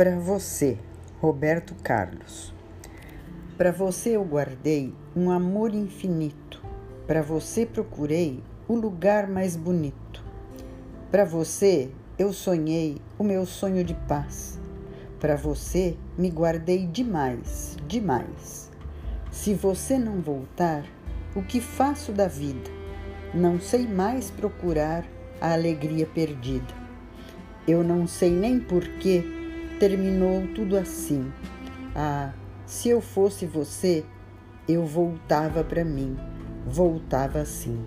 Para você, Roberto Carlos. Para você eu guardei um amor infinito. Para você procurei o lugar mais bonito. Para você eu sonhei o meu sonho de paz. Para você me guardei demais, demais. Se você não voltar, o que faço da vida? Não sei mais procurar a alegria perdida. Eu não sei nem por que terminou tudo assim. Ah, se eu fosse você, eu voltava para mim, voltava assim.